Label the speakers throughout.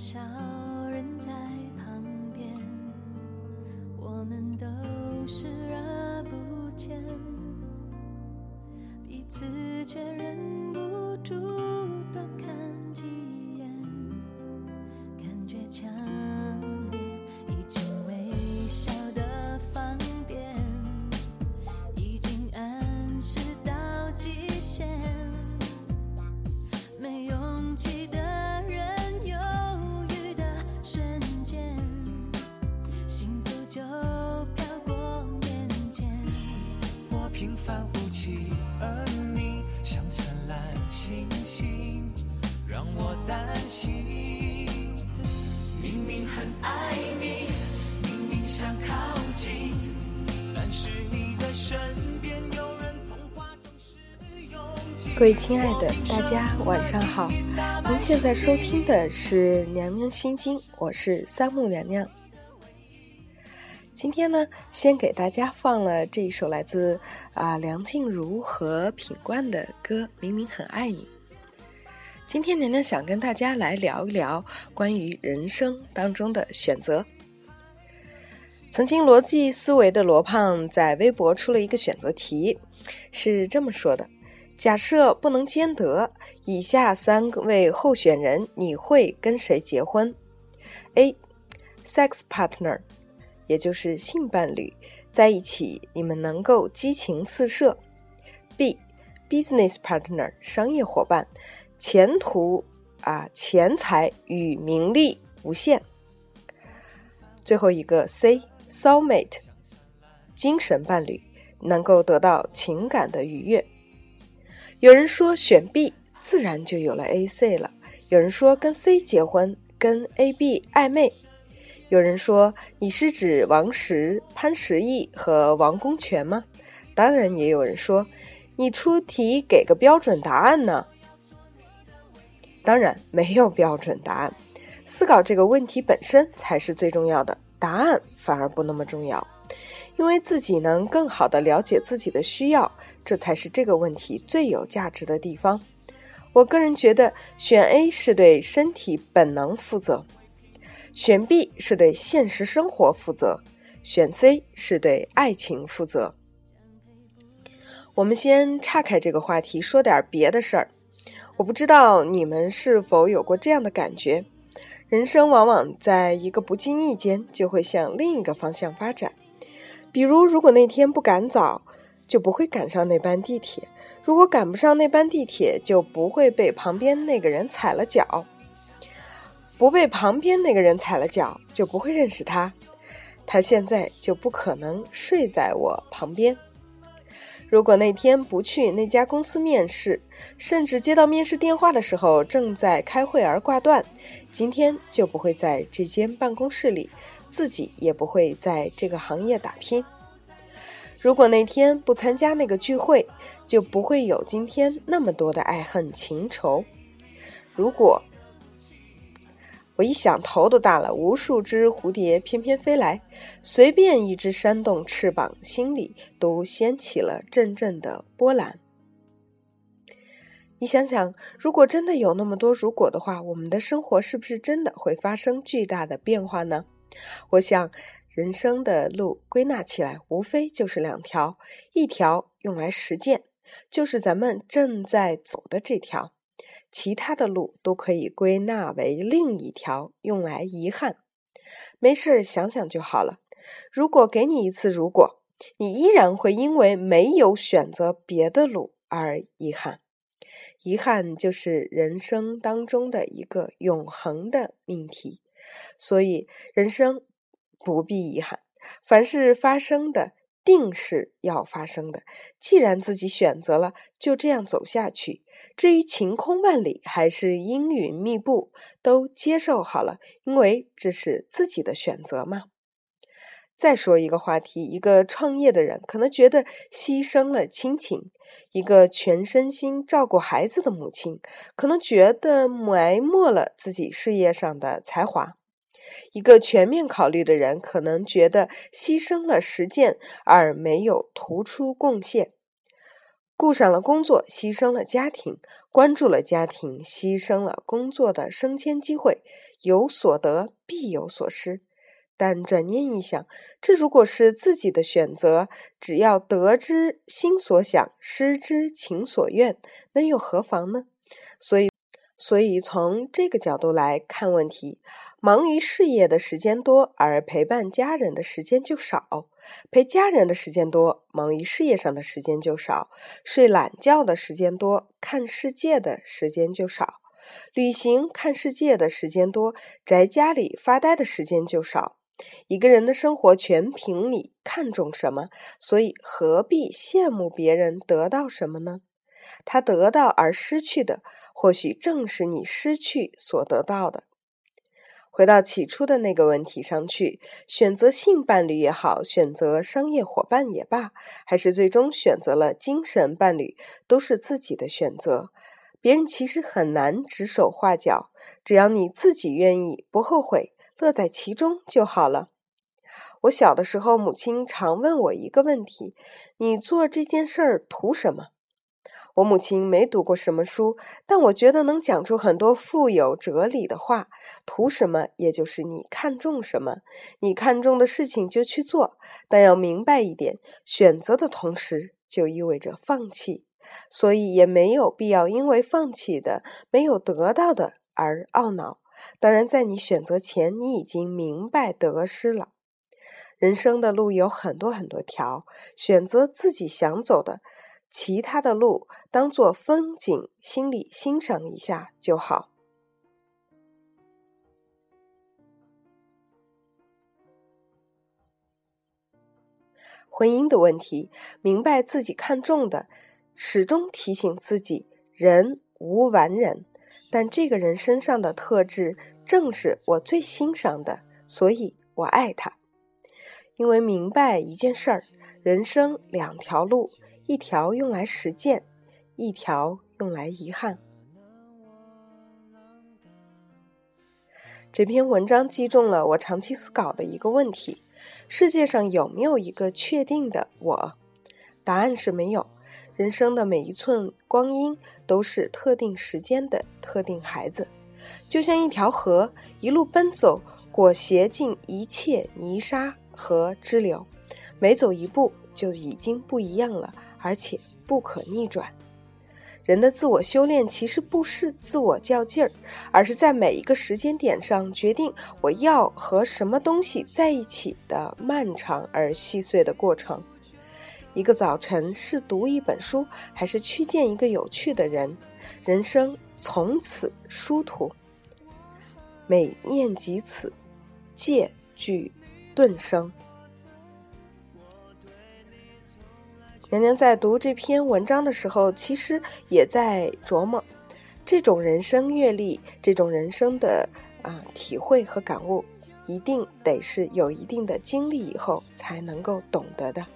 Speaker 1: 小人在旁边，我们都视而不见，彼此却忍不住的
Speaker 2: 看
Speaker 3: 各位亲爱的，大家晚上好。您现在收听的是《娘娘心经》，我是三木娘娘。今天呢，先给大家放了这一首来自啊梁静茹和品冠的歌《明明很爱你》。今天娘娘想跟大家来聊一聊关于人生当中的选择。曾经逻辑思维的罗胖在微博出了一个选择题，是这么说的：假设不能兼得，以下三位候选人你会跟谁结婚？A. Sex partner，也就是性伴侣，在一起你们能够激情四射。B. Business partner，商业伙伴，前途啊钱财与名利无限。最后一个 C soulmate，精神伴侣，能够得到情感的愉悦。有人说选 B，自然就有了 A、C 了；有人说跟 C 结婚，跟 A、B 暧昧；有人说你是指王石、潘石屹和王功权吗？当然，也有人说你出题给个标准答案呢。当然，没有标准答案。思考这个问题本身才是最重要的，答案反而不那么重要，因为自己能更好的了解自己的需要，这才是这个问题最有价值的地方。我个人觉得，选 A 是对身体本能负责，选 B 是对现实生活负责，选 C 是对爱情负责。我们先岔开这个话题，说点别的事儿。我不知道你们是否有过这样的感觉：人生往往在一个不经意间就会向另一个方向发展。比如，如果那天不赶早，就不会赶上那班地铁；如果赶不上那班地铁，就不会被旁边那个人踩了脚。不被旁边那个人踩了脚，就不会认识他。他现在就不可能睡在我旁边。如果那天不去那家公司面试，甚至接到面试电话的时候正在开会而挂断，今天就不会在这间办公室里，自己也不会在这个行业打拼。如果那天不参加那个聚会，就不会有今天那么多的爱恨情仇。如果我一想头都大了，无数只蝴蝶翩翩飞来，随便一只扇动翅膀，心里都掀起了阵阵的波澜。你想想，如果真的有那么多如果的话，我们的生活是不是真的会发生巨大的变化呢？我想，人生的路归纳起来，无非就是两条：一条用来实践，就是咱们正在走的这条。其他的路都可以归纳为另一条，用来遗憾。没事儿，想想就好了。如果给你一次如果，你依然会因为没有选择别的路而遗憾。遗憾就是人生当中的一个永恒的命题，所以人生不必遗憾。凡是发生的，定是要发生的。既然自己选择了，就这样走下去。至于晴空万里还是阴云密布，都接受好了，因为这是自己的选择嘛。再说一个话题，一个创业的人可能觉得牺牲了亲情；一个全身心照顾孩子的母亲，可能觉得埋没了自己事业上的才华；一个全面考虑的人，可能觉得牺牲了实践而没有突出贡献。顾上了工作，牺牲了家庭；关注了家庭，牺牲了工作的升迁机会。有所得，必有所失。但转念一想，这如果是自己的选择，只要得之心所想，失之情所愿，那又何妨呢？所以，所以从这个角度来看问题，忙于事业的时间多，而陪伴家人的时间就少；陪家人的时间多，忙于事业上的时间就少；睡懒觉的时间多，看世界的时间就少；旅行看世界的时间多，宅家里发呆的时间就少。一个人的生活全凭你看重什么，所以何必羡慕别人得到什么呢？他得到而失去的，或许正是你失去所得到的。回到起初的那个问题上去，选择性伴侣也好，选择商业伙伴也罢，还是最终选择了精神伴侣，都是自己的选择。别人其实很难指手画脚，只要你自己愿意，不后悔。乐在其中就好了。我小的时候，母亲常问我一个问题：“你做这件事儿图什么？”我母亲没读过什么书，但我觉得能讲出很多富有哲理的话。图什么？也就是你看重什么，你看重的事情就去做。但要明白一点，选择的同时就意味着放弃，所以也没有必要因为放弃的没有得到的而懊恼。当然，在你选择前，你已经明白得失了。人生的路有很多很多条，选择自己想走的，其他的路当做风景，心里欣赏一下就好。婚姻的问题，明白自己看重的，始终提醒自己：人无完人。但这个人身上的特质正是我最欣赏的，所以我爱他。因为明白一件事儿：人生两条路，一条用来实践，一条用来遗憾。这篇文章击中了我长期思考的一个问题：世界上有没有一个确定的我？答案是没有。人生的每一寸光阴都是特定时间的特定孩子，就像一条河，一路奔走裹挟尽一切泥沙和支流，每走一步就已经不一样了，而且不可逆转。人的自我修炼其实不是自我较劲儿，而是在每一个时间点上决定我要和什么东西在一起的漫长而细碎的过程。一个早晨是读一本书，还是去见一个有趣的人？人生从此殊途。每念及此，戒惧顿生。娘娘在读这篇文章的时候，其实也在琢磨，这种人生阅历，这种人生的啊体会和感悟，一定得是有一定的经历以后才能够懂得的。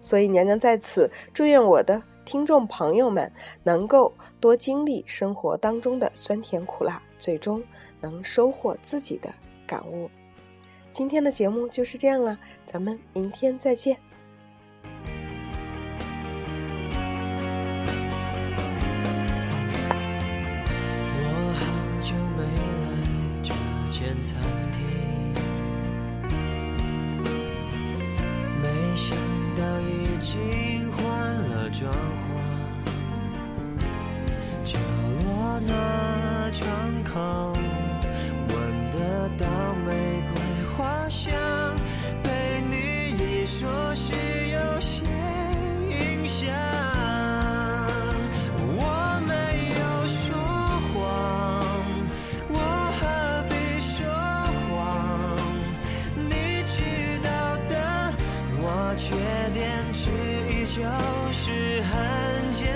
Speaker 3: 所以，娘娘在此祝愿我的听众朋友们能够多经历生活当中的酸甜苦辣，最终能收获自己的感悟。今天的节目就是这样了，咱们明天再见。
Speaker 2: 闻得到玫瑰花香，被你一说是有些影响。我没有说谎，我何必说谎？你知道的，我缺点之一就是很健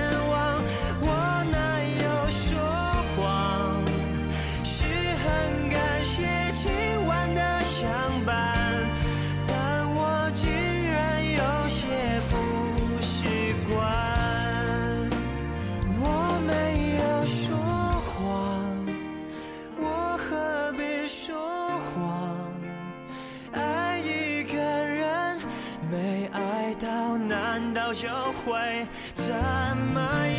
Speaker 2: 我，就会怎么？